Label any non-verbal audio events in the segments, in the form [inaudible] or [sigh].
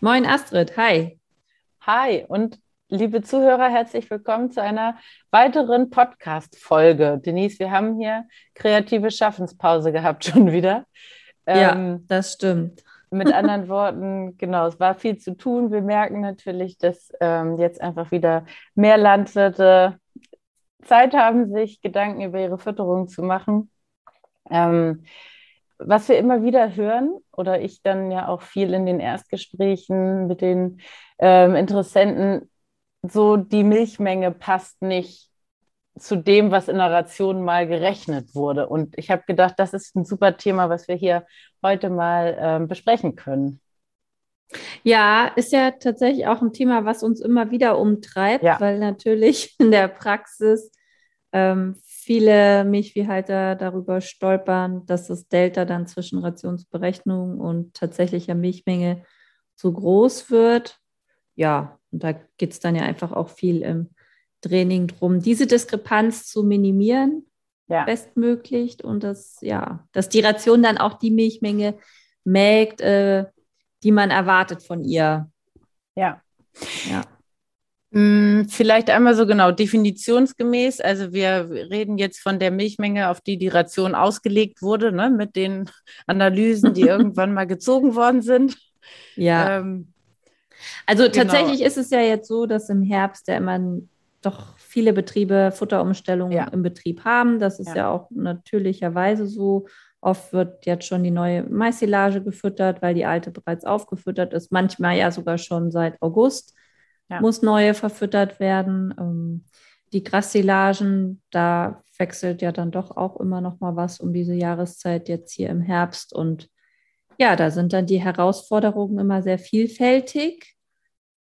Moin Astrid, hi. Hi und liebe Zuhörer, herzlich willkommen zu einer weiteren Podcast-Folge. Denise, wir haben hier kreative Schaffenspause gehabt [laughs] schon wieder. Ja, ähm, das stimmt. Mit [laughs] anderen Worten, genau, es war viel zu tun. Wir merken natürlich, dass ähm, jetzt einfach wieder mehr Landwirte Zeit haben, sich Gedanken über ihre Fütterung zu machen. Ähm, was wir immer wieder hören, oder ich dann ja auch viel in den Erstgesprächen mit den ähm, Interessenten, so die Milchmenge passt nicht zu dem, was in der Ration mal gerechnet wurde. Und ich habe gedacht, das ist ein super Thema, was wir hier heute mal ähm, besprechen können. Ja, ist ja tatsächlich auch ein Thema, was uns immer wieder umtreibt, ja. weil natürlich in der Praxis ähm, viele Milchviehhalter darüber stolpern, dass das Delta dann zwischen Rationsberechnung und tatsächlicher Milchmenge zu groß wird. Ja, und da geht es dann ja einfach auch viel im Training drum, diese Diskrepanz zu minimieren, ja. bestmöglich und das, ja, dass die Ration dann auch die Milchmenge melkt, äh, die man erwartet von ihr. Ja. Ja. Hm, vielleicht einmal so genau definitionsgemäß. Also wir reden jetzt von der Milchmenge, auf die die Ration ausgelegt wurde, ne, mit den Analysen, die [laughs] irgendwann mal gezogen worden sind. Ja. Ähm, also genau. tatsächlich ist es ja jetzt so, dass im Herbst ja immer doch viele Betriebe Futterumstellungen ja. im Betrieb haben. Das ist ja. ja auch natürlicherweise so. Oft wird jetzt schon die neue Maissilage gefüttert, weil die alte bereits aufgefüttert ist. Manchmal ja sogar schon seit August ja. muss neue verfüttert werden. Ähm, die Grassilagen, da wechselt ja dann doch auch immer noch mal was um diese Jahreszeit jetzt hier im Herbst. Und ja, da sind dann die Herausforderungen immer sehr vielfältig.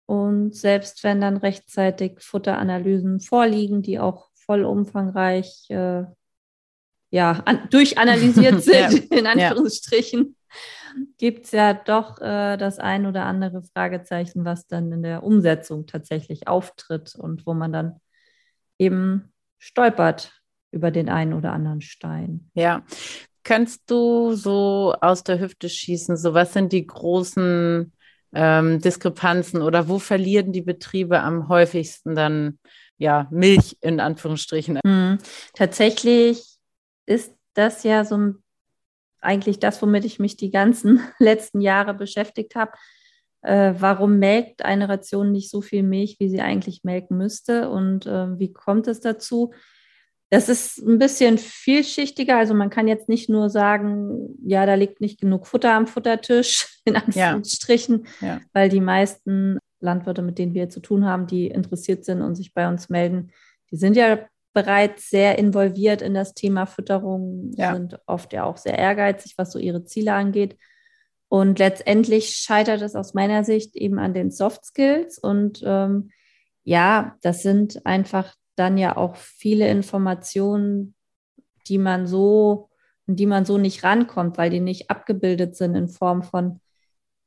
Und selbst wenn dann rechtzeitig Futteranalysen vorliegen, die auch vollumfangreich äh, ja, an, durchanalysiert [laughs] sind, ja. in Anführungsstrichen, gibt es ja doch äh, das ein oder andere Fragezeichen, was dann in der Umsetzung tatsächlich auftritt und wo man dann eben stolpert über den einen oder anderen Stein. Ja. Kannst du so aus der Hüfte schießen? So, was sind die großen ähm, Diskrepanzen oder wo verlieren die Betriebe am häufigsten dann ja Milch in Anführungsstrichen? Mhm. Tatsächlich ist das ja so ein eigentlich das, womit ich mich die ganzen [laughs] letzten Jahre beschäftigt habe. Äh, warum melkt eine Ration nicht so viel Milch, wie sie eigentlich melken müsste? Und äh, wie kommt es dazu? Das ist ein bisschen vielschichtiger. Also man kann jetzt nicht nur sagen, ja, da liegt nicht genug Futter am Futtertisch, [laughs] in Anführungsstrichen, ja. Ja. weil die meisten Landwirte, mit denen wir zu tun haben, die interessiert sind und sich bei uns melden, die sind ja bereits sehr involviert in das Thema Fütterung, ja. sind oft ja auch sehr ehrgeizig, was so ihre Ziele angeht. Und letztendlich scheitert es aus meiner Sicht eben an den Soft Skills. Und ähm, ja, das sind einfach dann ja auch viele Informationen, die man so, die man so nicht rankommt, weil die nicht abgebildet sind in Form von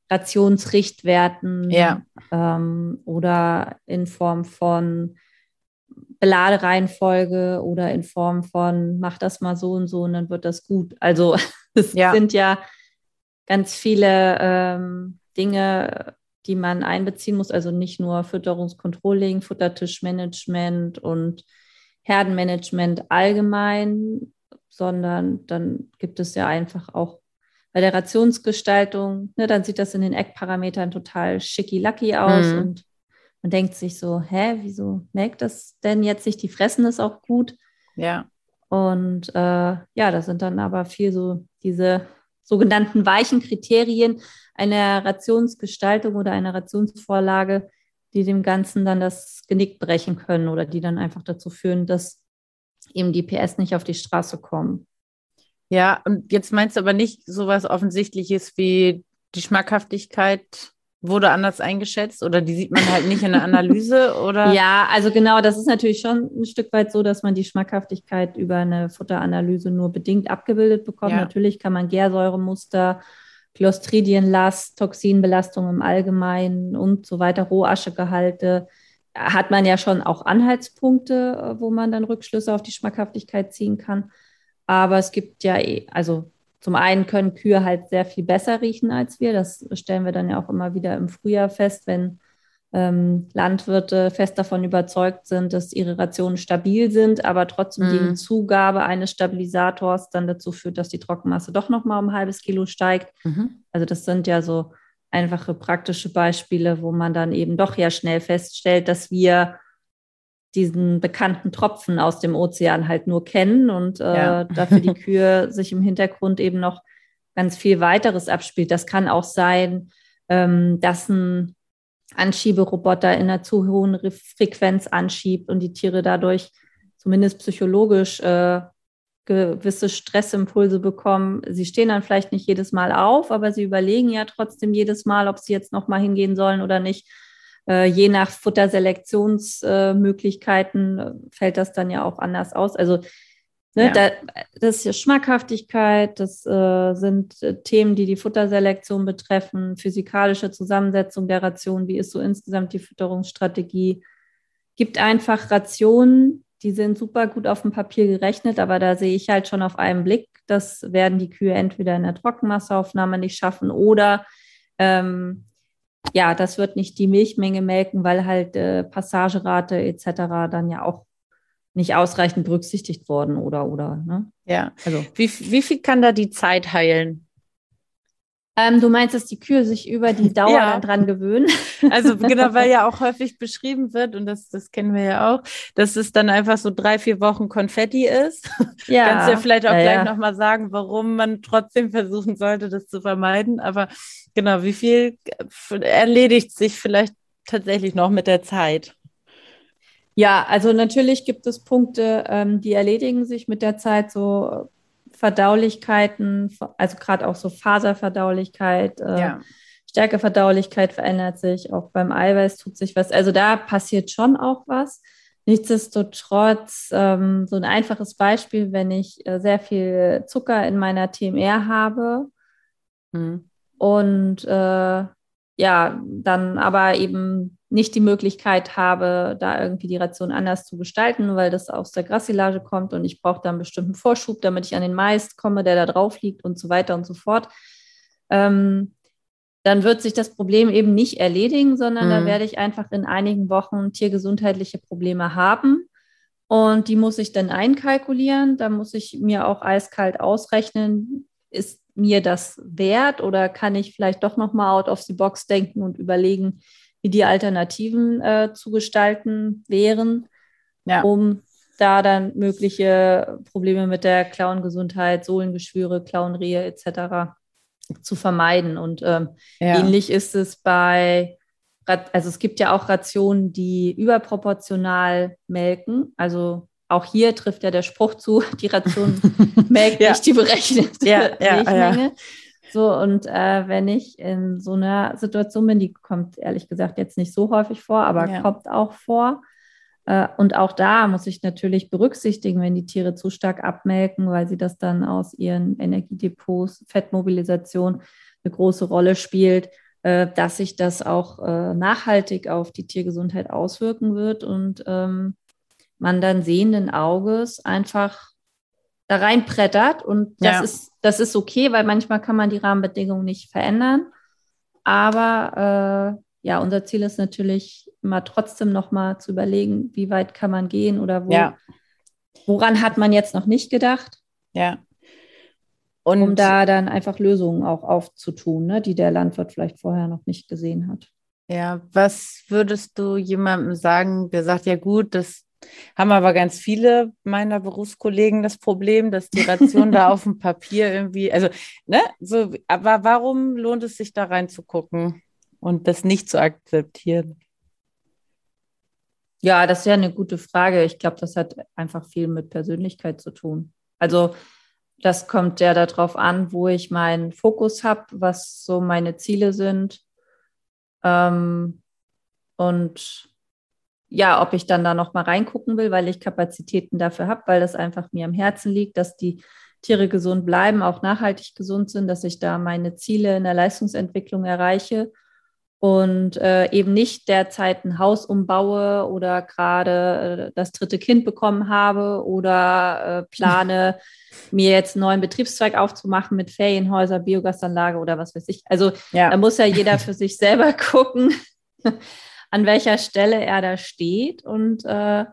Rationsrichtwerten ja. ähm, oder in Form von Beladereihenfolge oder in Form von mach das mal so und so und dann wird das gut. Also [laughs] es ja. sind ja ganz viele ähm, Dinge, die man einbeziehen muss. Also nicht nur Fütterungskontrolling, Futtertischmanagement und Herdenmanagement allgemein, sondern dann gibt es ja einfach auch bei der Rationsgestaltung, ne, dann sieht das in den Eckparametern total schicki-lucky aus mhm. und man denkt sich so, hä, wieso merkt das denn jetzt nicht? Die fressen es auch gut. Ja. Und äh, ja, das sind dann aber viel so diese sogenannten weichen Kriterien einer Rationsgestaltung oder einer Rationsvorlage, die dem Ganzen dann das Genick brechen können oder die dann einfach dazu führen, dass eben die PS nicht auf die Straße kommen. Ja, und jetzt meinst du aber nicht sowas Offensichtliches wie die Schmackhaftigkeit wurde anders eingeschätzt oder die sieht man halt nicht in der Analyse [laughs] oder? Ja, also genau, das ist natürlich schon ein Stück weit so, dass man die Schmackhaftigkeit über eine Futteranalyse nur bedingt abgebildet bekommt. Ja. Natürlich kann man Gärsäuremuster, Clostridienlast, Toxinbelastung im Allgemeinen und so weiter, Rohaschegehalte, hat man ja schon auch Anhaltspunkte, wo man dann Rückschlüsse auf die Schmackhaftigkeit ziehen kann. Aber es gibt ja, eh, also zum einen können Kühe halt sehr viel besser riechen als wir. Das stellen wir dann ja auch immer wieder im Frühjahr fest, wenn ähm, Landwirte fest davon überzeugt sind, dass ihre Rationen stabil sind, aber trotzdem mhm. die Zugabe eines Stabilisators dann dazu führt, dass die Trockenmasse doch noch mal um ein halbes Kilo steigt. Mhm. Also das sind ja so einfache praktische Beispiele, wo man dann eben doch ja schnell feststellt, dass wir diesen bekannten Tropfen aus dem Ozean halt nur kennen und äh, ja. [laughs] dafür die Kühe [laughs] sich im Hintergrund eben noch ganz viel weiteres abspielt. Das kann auch sein, ähm, dass ein Anschieberoboter in einer zu hohen Frequenz anschiebt und die Tiere dadurch zumindest psychologisch äh, gewisse Stressimpulse bekommen. Sie stehen dann vielleicht nicht jedes Mal auf, aber sie überlegen ja trotzdem jedes Mal, ob sie jetzt noch mal hingehen sollen oder nicht je nach Futterselektionsmöglichkeiten äh, fällt das dann ja auch anders aus. Also ne, ja. da, das ist ja Schmackhaftigkeit, das äh, sind äh, Themen, die die Futterselektion betreffen, physikalische Zusammensetzung der Ration, wie ist so insgesamt die Fütterungsstrategie. Gibt einfach Rationen, die sind super gut auf dem Papier gerechnet, aber da sehe ich halt schon auf einen Blick, das werden die Kühe entweder in der Trockenmasseaufnahme nicht schaffen oder ähm, ja, das wird nicht die Milchmenge melken, weil halt äh, Passagerate etc. dann ja auch nicht ausreichend berücksichtigt worden oder oder. Ne? Ja. Also wie, wie viel kann da die Zeit heilen? Ähm, du meinst, dass die Kühe sich über die Dauer ja. dran gewöhnen? [laughs] Also genau, weil ja [laughs] auch häufig beschrieben wird, und das, das kennen wir ja auch, dass es dann einfach so drei, vier Wochen Konfetti ist. [laughs] Ja. Kannst du ja vielleicht auch ja, gleich ja. nochmal sagen, warum man trotzdem versuchen sollte, das zu vermeiden. Aber genau, wie viel erledigt sich vielleicht tatsächlich noch mit der Zeit? Ja, also natürlich gibt es Punkte, ähm, die erledigen sich mit der Zeit, so Verdaulichkeiten, also gerade auch so Faserverdaulichkeit, äh, ja. Stärkeverdaulichkeit verändert sich, auch beim Eiweiß tut sich was. Also da passiert schon auch was. Nichtsdestotrotz, ähm, so ein einfaches Beispiel, wenn ich äh, sehr viel Zucker in meiner TMR habe hm. und äh, ja, dann aber eben nicht die Möglichkeit habe, da irgendwie die Ration anders zu gestalten, weil das aus der Grassilage kommt und ich brauche da einen bestimmten Vorschub, damit ich an den Mais komme, der da drauf liegt und so weiter und so fort. Ähm, dann wird sich das Problem eben nicht erledigen, sondern mhm. da werde ich einfach in einigen Wochen tiergesundheitliche Probleme haben. Und die muss ich dann einkalkulieren. Da muss ich mir auch eiskalt ausrechnen, ist mir das wert oder kann ich vielleicht doch nochmal out of the box denken und überlegen, wie die Alternativen äh, zu gestalten wären, ja. um da dann mögliche Probleme mit der Klauengesundheit, Sohlengeschwüre, Klauenrehe etc. zu vermeiden. Und ähm, ja. ähnlich ist es bei, also es gibt ja auch Rationen, die überproportional melken. Also auch hier trifft ja der Spruch zu, die Ration [laughs] melkt ja. nicht die berechnete ja, [laughs] Milchmenge. So, und äh, wenn ich in so einer Situation bin, die kommt ehrlich gesagt jetzt nicht so häufig vor, aber ja. kommt auch vor. Äh, und auch da muss ich natürlich berücksichtigen, wenn die Tiere zu stark abmelken, weil sie das dann aus ihren Energiedepots, Fettmobilisation eine große Rolle spielt, äh, dass sich das auch äh, nachhaltig auf die Tiergesundheit auswirken wird und ähm, man dann sehenden Auges einfach da reinbrettert und das ja. ist das ist okay, weil manchmal kann man die Rahmenbedingungen nicht verändern. Aber äh, ja, unser Ziel ist natürlich immer trotzdem nochmal zu überlegen, wie weit kann man gehen oder wo, ja. woran hat man jetzt noch nicht gedacht. Ja. Und um da dann einfach Lösungen auch aufzutun, ne, die der Landwirt vielleicht vorher noch nicht gesehen hat. Ja, was würdest du jemandem sagen, der sagt, ja gut, das haben aber ganz viele meiner Berufskollegen das Problem, dass die Ration da [laughs] auf dem Papier irgendwie, also, ne, so, aber warum lohnt es sich da reinzugucken und das nicht zu akzeptieren? Ja, das ist ja eine gute Frage. Ich glaube, das hat einfach viel mit Persönlichkeit zu tun. Also das kommt ja darauf an, wo ich meinen Fokus habe, was so meine Ziele sind. Ähm, und ja, ob ich dann da noch mal reingucken will, weil ich Kapazitäten dafür habe, weil das einfach mir am Herzen liegt, dass die Tiere gesund bleiben, auch nachhaltig gesund sind, dass ich da meine Ziele in der Leistungsentwicklung erreiche und äh, eben nicht derzeit ein Haus umbaue oder gerade äh, das dritte Kind bekommen habe oder äh, plane, [laughs] mir jetzt einen neuen Betriebszweig aufzumachen mit Ferienhäuser, Biogasanlage oder was weiß ich. Also ja. da muss ja jeder [laughs] für sich selber gucken, an welcher Stelle er da steht und äh,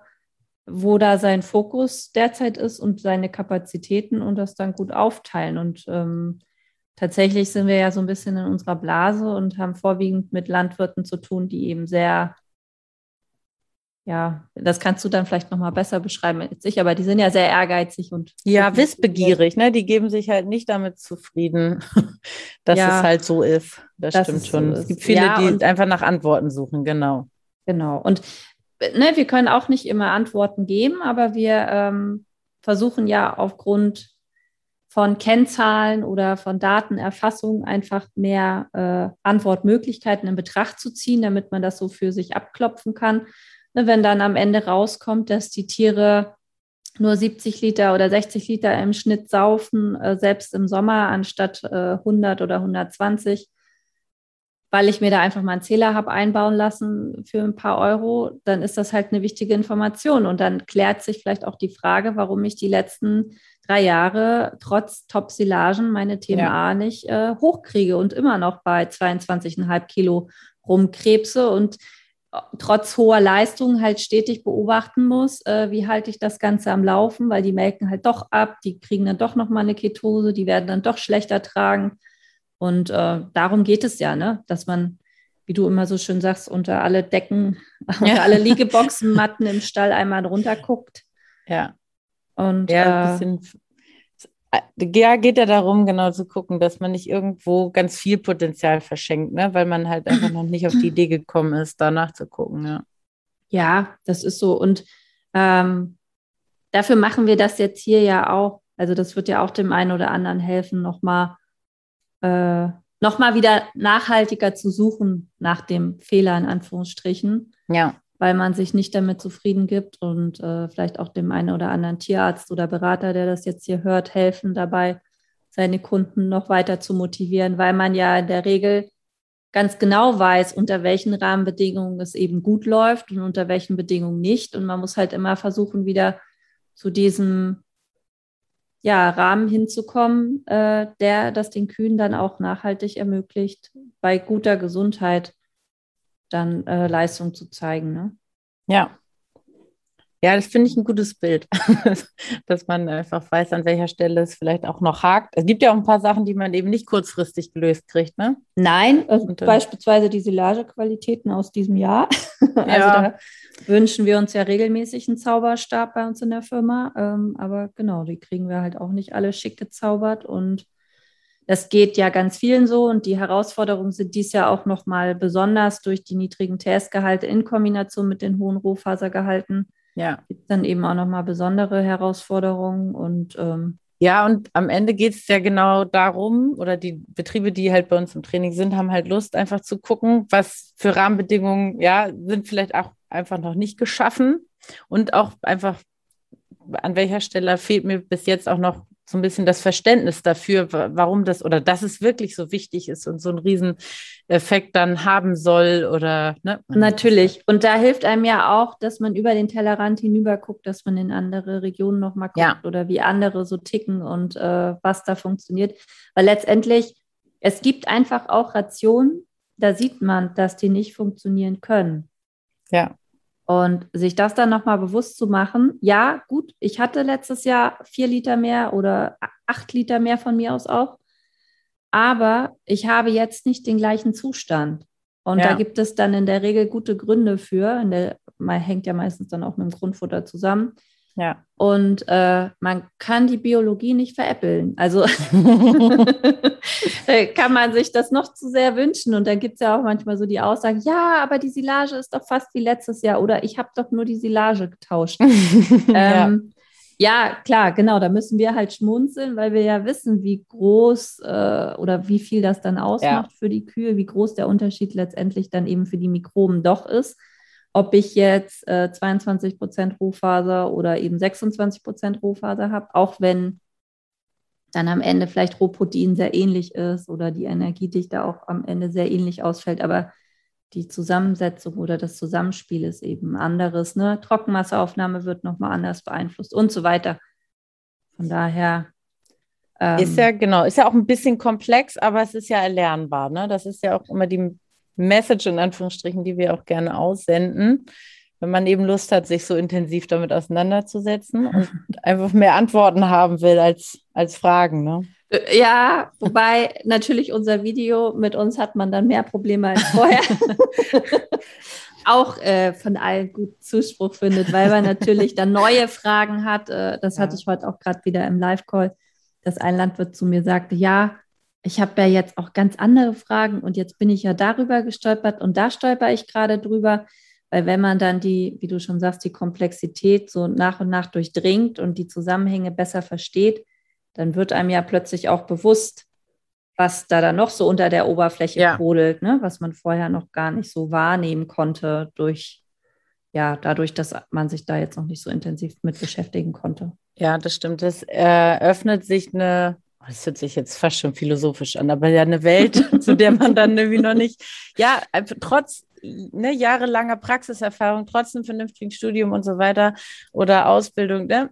wo da sein Fokus derzeit ist und seine Kapazitäten und das dann gut aufteilen. Und ähm, tatsächlich sind wir ja so ein bisschen in unserer Blase und haben vorwiegend mit Landwirten zu tun, die eben sehr, ja, das kannst du dann vielleicht nochmal besser beschreiben als ich, aber die sind ja sehr ehrgeizig und. Ja, wissbegierig, ne? Die geben sich halt nicht damit zufrieden, [laughs] dass ja, es halt so ist. Das stimmt schon. So es gibt viele, ja, die einfach nach Antworten suchen, genau. Genau. Und ne, wir können auch nicht immer Antworten geben, aber wir ähm, versuchen ja aufgrund von Kennzahlen oder von Datenerfassung einfach mehr äh, Antwortmöglichkeiten in Betracht zu ziehen, damit man das so für sich abklopfen kann. Ne, wenn dann am Ende rauskommt, dass die Tiere nur 70 Liter oder 60 Liter im Schnitt saufen, äh, selbst im Sommer anstatt äh, 100 oder 120, weil ich mir da einfach mal einen Zähler habe einbauen lassen für ein paar Euro, dann ist das halt eine wichtige Information. Und dann klärt sich vielleicht auch die Frage, warum ich die letzten drei Jahre trotz Top-Silagen meine TMA ja. nicht äh, hochkriege und immer noch bei 22,5 Kilo rumkrebse und äh, trotz hoher Leistung halt stetig beobachten muss, äh, wie halte ich das Ganze am Laufen, weil die melken halt doch ab, die kriegen dann doch nochmal eine Ketose, die werden dann doch schlechter tragen. Und äh, darum geht es ja, ne? dass man, wie du immer so schön sagst, unter alle Decken, [laughs] ja. unter alle Liegeboxen, Matten im Stall einmal drunter guckt. Ja. Und ja, äh, bisschen, ja, geht ja darum, genau zu gucken, dass man nicht irgendwo ganz viel Potenzial verschenkt, ne? weil man halt einfach noch nicht auf die Idee gekommen ist, danach zu gucken. Ja, ja das ist so. Und ähm, dafür machen wir das jetzt hier ja auch. Also das wird ja auch dem einen oder anderen helfen, nochmal äh, nochmal wieder nachhaltiger zu suchen nach dem Fehler in Anführungsstrichen. Ja. Weil man sich nicht damit zufrieden gibt und äh, vielleicht auch dem einen oder anderen Tierarzt oder Berater, der das jetzt hier hört, helfen dabei, seine Kunden noch weiter zu motivieren, weil man ja in der Regel ganz genau weiß, unter welchen Rahmenbedingungen es eben gut läuft und unter welchen Bedingungen nicht. Und man muss halt immer versuchen, wieder zu diesem ja, Rahmen hinzukommen, äh, der das den Kühen dann auch nachhaltig ermöglicht, bei guter Gesundheit dann äh, Leistung zu zeigen. Ne? Ja. Ja, das finde ich ein gutes Bild, [laughs] dass man einfach weiß, an welcher Stelle es vielleicht auch noch hakt. Es gibt ja auch ein paar Sachen, die man eben nicht kurzfristig gelöst kriegt, ne? Nein, also Und, beispielsweise die Silagequalitäten aus diesem Jahr. [laughs] also ja. da wünschen wir uns ja regelmäßig einen Zauberstab bei uns in der Firma. Ähm, aber genau, die kriegen wir halt auch nicht alle schick gezaubert. Und das geht ja ganz vielen so. Und die Herausforderungen sind dies Jahr auch nochmal besonders durch die niedrigen TS-Gehalte in Kombination mit den hohen Rohfasergehalten ja. Gibt dann eben auch nochmal besondere Herausforderungen und ähm, ja, und am Ende geht es ja genau darum, oder die Betriebe, die halt bei uns im Training sind, haben halt Lust, einfach zu gucken, was für Rahmenbedingungen, ja, sind vielleicht auch einfach noch nicht geschaffen und auch einfach, an welcher Stelle fehlt mir bis jetzt auch noch so ein bisschen das Verständnis dafür, warum das oder dass es wirklich so wichtig ist und so einen Rieseneffekt dann haben soll oder ne? Natürlich. Und da hilft einem ja auch, dass man über den Tellerrand hinüber guckt, dass man in andere Regionen nochmal guckt ja. oder wie andere so ticken und äh, was da funktioniert. Weil letztendlich, es gibt einfach auch Rationen, da sieht man, dass die nicht funktionieren können. Ja. Und sich das dann nochmal bewusst zu machen, ja, gut, ich hatte letztes Jahr vier Liter mehr oder acht Liter mehr von mir aus auch, aber ich habe jetzt nicht den gleichen Zustand. Und ja. da gibt es dann in der Regel gute Gründe für. Der, man hängt ja meistens dann auch mit dem Grundfutter zusammen. Ja. Und äh, man kann die Biologie nicht veräppeln. Also [laughs] [laughs] kann man sich das noch zu sehr wünschen. Und dann gibt es ja auch manchmal so die Aussage, ja, aber die Silage ist doch fast wie letztes Jahr oder ich habe doch nur die Silage getauscht. [laughs] ähm, ja, klar, genau. Da müssen wir halt schmunzeln, weil wir ja wissen, wie groß äh, oder wie viel das dann ausmacht ja. für die Kühe, wie groß der Unterschied letztendlich dann eben für die Mikroben doch ist. Ob ich jetzt äh, 22 Prozent Rohfaser oder eben 26 Prozent Rohfaser habe, auch wenn dann am Ende vielleicht Rohprotein sehr ähnlich ist oder die Energiedichte auch am Ende sehr ähnlich ausfällt. Aber die Zusammensetzung oder das Zusammenspiel ist eben anderes. Ne? Trockenmasseaufnahme wird nochmal anders beeinflusst und so weiter. Von daher. Ähm, ist ja genau, ist ja auch ein bisschen komplex, aber es ist ja erlernbar. Ne? Das ist ja auch immer die Message in Anführungsstrichen, die wir auch gerne aussenden. Wenn man eben Lust hat, sich so intensiv damit auseinanderzusetzen [laughs] und einfach mehr Antworten haben will als, als Fragen. Ne? Äh, ja, wobei natürlich unser Video mit uns hat man dann mehr Probleme als vorher. [laughs] auch äh, von allen gut Zuspruch findet, weil man natürlich dann neue Fragen hat. Äh, das ja. hatte ich heute auch gerade wieder im Live-Call, dass ein Landwirt zu mir sagte, ja, ich habe ja jetzt auch ganz andere Fragen und jetzt bin ich ja darüber gestolpert und da stolper ich gerade drüber, weil wenn man dann die, wie du schon sagst, die Komplexität so nach und nach durchdringt und die Zusammenhänge besser versteht, dann wird einem ja plötzlich auch bewusst, was da dann noch so unter der Oberfläche ja. brodelt, ne? was man vorher noch gar nicht so wahrnehmen konnte durch, ja, dadurch, dass man sich da jetzt noch nicht so intensiv mit beschäftigen konnte. Ja, das stimmt. Es eröffnet sich eine, das hört sich jetzt fast schon philosophisch an, aber ja eine Welt, [laughs] zu der man dann irgendwie noch nicht, ja, trotz ne, jahrelanger Praxiserfahrung, trotz einem vernünftigen Studium und so weiter oder Ausbildung, ne,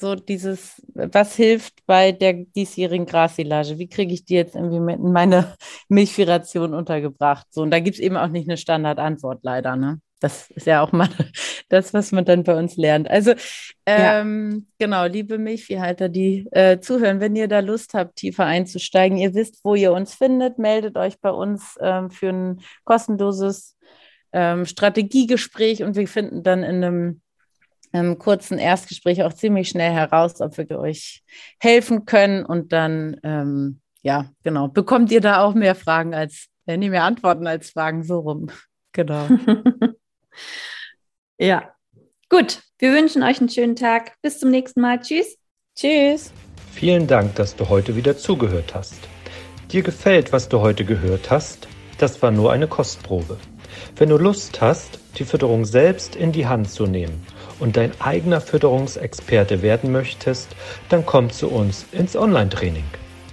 so dieses, was hilft bei der diesjährigen Grassilage? Wie kriege ich die jetzt irgendwie in meine [laughs] Milchviehration untergebracht? So, und da gibt es eben auch nicht eine Standardantwort, leider, ne? Das ist ja auch mal [laughs] das, was man dann bei uns lernt. Also, ähm, ja. genau, liebe Milchviehhalter, die äh, zuhören, wenn ihr da Lust habt, tiefer einzusteigen, ihr wisst, wo ihr uns findet, meldet euch bei uns ähm, für ein kostenloses ähm, Strategiegespräch und wir finden dann in einem im kurzen Erstgespräch auch ziemlich schnell heraus, ob wir euch helfen können. Und dann, ähm, ja, genau, bekommt ihr da auch mehr Fragen als, äh, nee, mehr Antworten als Fragen, so rum. Genau. [laughs] ja, gut. Wir wünschen euch einen schönen Tag. Bis zum nächsten Mal. Tschüss. Tschüss. Vielen Dank, dass du heute wieder zugehört hast. Dir gefällt, was du heute gehört hast? Das war nur eine Kostprobe. Wenn du Lust hast, die Fütterung selbst in die Hand zu nehmen und dein eigener Fütterungsexperte werden möchtest, dann komm zu uns ins Online-Training.